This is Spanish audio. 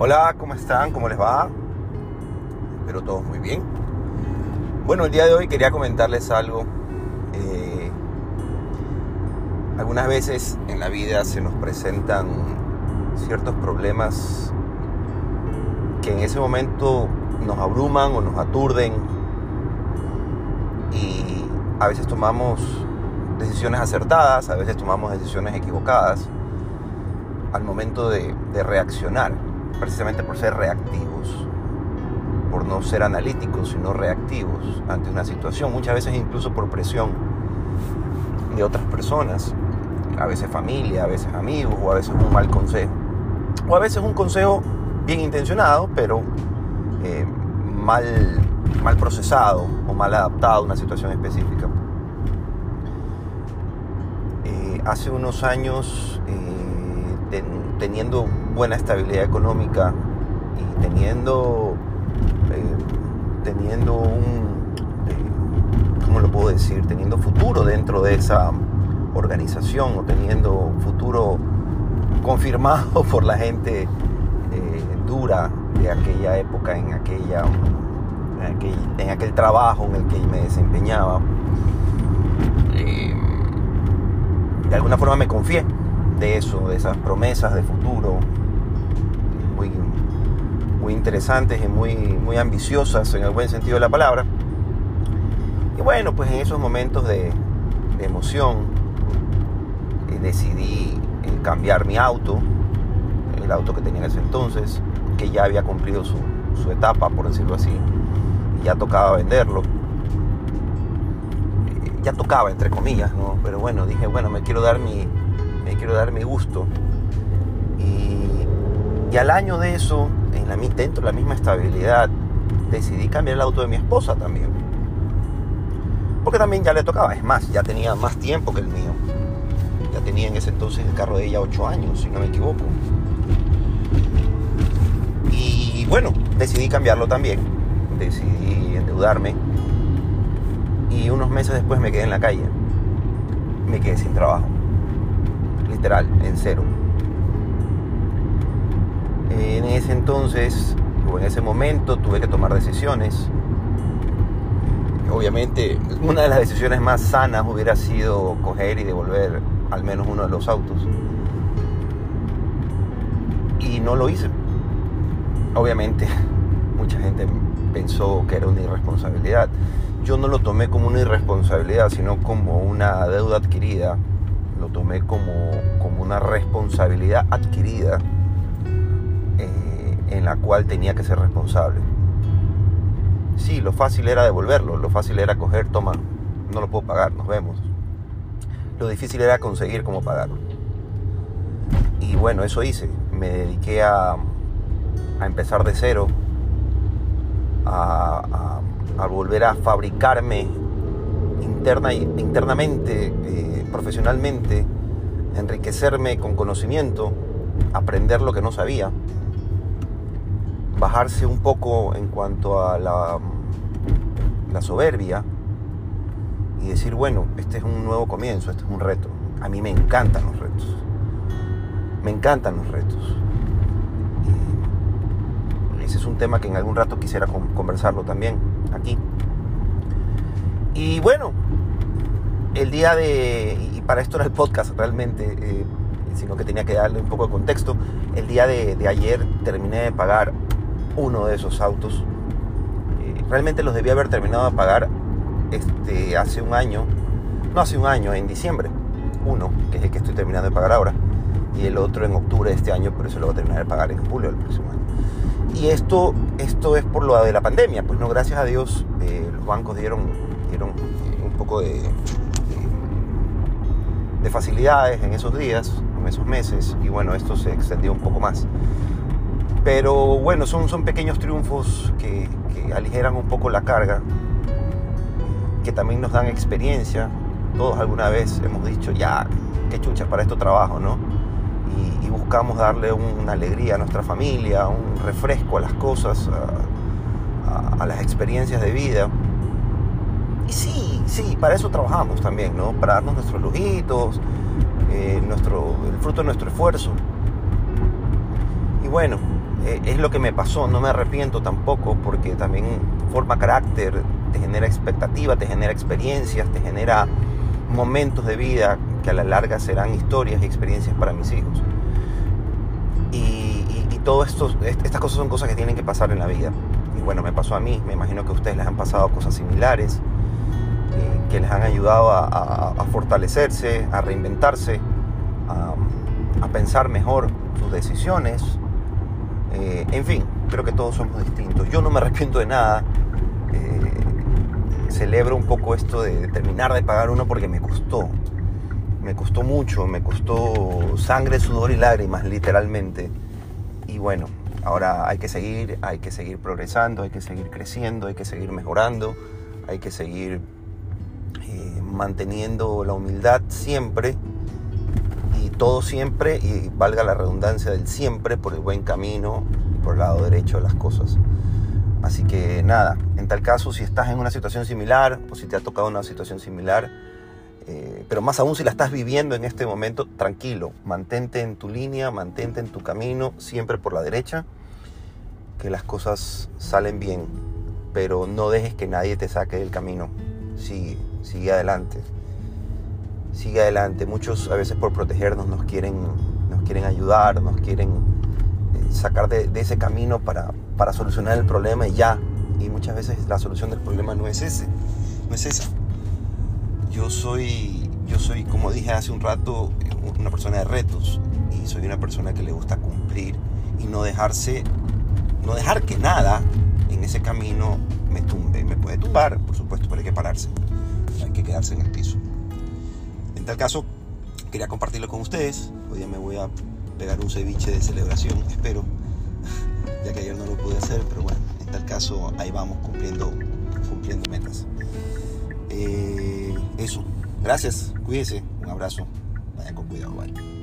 Hola, ¿cómo están? ¿Cómo les va? Espero todos muy bien. Bueno, el día de hoy quería comentarles algo. Eh, algunas veces en la vida se nos presentan ciertos problemas que en ese momento nos abruman o nos aturden y a veces tomamos decisiones acertadas, a veces tomamos decisiones equivocadas al momento de, de reaccionar precisamente por ser reactivos, por no ser analíticos, sino reactivos ante una situación, muchas veces incluso por presión de otras personas, a veces familia, a veces amigos, o a veces un mal consejo, o a veces un consejo bien intencionado, pero eh, mal, mal procesado o mal adaptado a una situación específica. Eh, hace unos años, eh, teniendo buena estabilidad económica y teniendo, eh, teniendo un, eh, ¿cómo lo puedo decir? Teniendo futuro dentro de esa organización o teniendo futuro confirmado por la gente eh, dura de aquella época, en, aquella, en aquel, trabajo en el que me desempeñaba. de alguna forma me confié de eso, de esas promesas de futuro, muy interesantes y muy, muy ambiciosas en el buen sentido de la palabra. Y bueno, pues en esos momentos de, emoción eh, decidí eh, cambiar mi auto, el auto que tenía en ese entonces, que ya había cumplido su, etapa, por decirlo así, y ya tocaba venderlo. Eh, ya tocaba, entre comillas, ¿no? Pero bueno, dije, bueno, me quiero dar mi, me quiero dar mi gusto. Y al año de eso, la, dentro de la misma estabilidad, decidí cambiar el auto de mi esposa también. Porque también ya le tocaba, es más, ya tenía más tiempo que el mío. Ya tenía en ese entonces el carro de ella 8 años, si no me equivoco. Y bueno, decidí cambiarlo también. Decidí endeudarme. Y unos meses después me quedé en la calle. Me quedé sin trabajo. Literal, en cero en ese entonces o en ese momento tuve que tomar decisiones. Obviamente, una de las decisiones más sanas hubiera sido coger y devolver al menos uno de los autos. Y no lo hice. Obviamente, mucha gente pensó que era una irresponsabilidad. Yo no lo tomé como una irresponsabilidad, sino como una deuda adquirida. Lo tomé como, como una responsabilidad adquirida en la cual tenía que ser responsable. Sí, lo fácil era devolverlo, lo fácil era coger, toma, no lo puedo pagar, nos vemos. Lo difícil era conseguir cómo pagarlo. Y bueno, eso hice. Me dediqué a, a empezar de cero, a, volver a fabricarme interna, internamente, eh, profesionalmente, enriquecerme con conocimiento, aprender lo que no sabía bajarse un poco en cuanto a la, soberbia y decir, bueno, este es un nuevo comienzo, este es un reto. A mí me encantan los retos. Me encantan los retos. Ese es un tema que en algún rato quisiera conversarlo también aquí. Y bueno, el día de, y para esto era el podcast realmente, eh, sino que tenía que darle un poco de contexto, el día de ayer terminé de pagar uno de esos autos. Eh, realmente los debía haber terminado de pagar este, hace un año, no hace un año, en diciembre. Uno, que es el que estoy terminando de pagar ahora, y el otro en octubre de este año, pero eso lo voy a terminar de pagar en julio del próximo año. Y esto, esto es por lo de la pandemia, pues no, gracias a Dios eh, los bancos dieron, dieron un poco de, de facilidades en esos días, en esos meses, y bueno, esto se extendió un poco más. Pero bueno, son, son pequeños triunfos que, aligeran un poco la carga, que también nos dan experiencia. Todos alguna vez hemos dicho, ya, qué chucha, para esto trabajo, ¿no? Y, buscamos darle una alegría a nuestra familia, un refresco a las cosas, a, las experiencias de vida. Y sí, sí, para eso trabajamos también, ¿no? Para darnos nuestros lujitos, eh, nuestro, el fruto de nuestro esfuerzo. Y bueno, es lo que me pasó, no me arrepiento tampoco porque también forma carácter, te genera expectativa, te genera experiencias, te genera momentos de vida que a la larga serán historias y experiencias para mis hijos. Y, y, todo esto, estas cosas son cosas que tienen que pasar en la vida. Y bueno, me pasó a mí, me imagino que a ustedes les han pasado cosas similares, eh, que les han ayudado a, fortalecerse, a reinventarse, a pensar mejor sus decisiones, eh, en fin, creo que todos somos distintos. Yo no me arrepiento de nada. Eh, celebro un poco esto de terminar de pagar uno porque me costó. Me costó mucho, me costó sangre, sudor y lágrimas, literalmente. Y bueno, ahora hay que seguir, hay que seguir progresando, hay que seguir creciendo, hay que seguir mejorando, hay que seguir eh, manteniendo la humildad siempre todo siempre, y valga la redundancia del siempre, por el buen camino por el lado derecho de las cosas. Así que nada, en tal caso, si estás en una situación similar o si te ha tocado una situación similar, eh, pero más aún si la estás viviendo en este momento, tranquilo, mantente en tu línea, mantente en tu camino, siempre por la derecha, que las cosas salen bien, pero no dejes que nadie te saque del camino, sigue, sigue adelante sigue adelante. Muchos a veces por protegernos nos quieren, nos quieren ayudar, nos quieren eh, sacar de, ese camino para, para, solucionar el problema y ya. Y muchas veces la solución del problema no es ese, no es esa. Yo soy, yo soy, como dije hace un rato, una persona de retos y soy una persona que le gusta cumplir y no dejarse, no dejar que nada en ese camino me tumbe. Me puede tumbar, por supuesto, pero hay que pararse. hay que quedarse en el piso tal caso, quería compartirlo con ustedes. Hoy día me voy a pegar un ceviche de celebración, espero, ya que ayer no lo pude hacer, pero bueno, en tal caso ahí vamos cumpliendo, cumpliendo metas. Eh, eso, gracias, cuídense, un abrazo, vayan con cuidado, bye.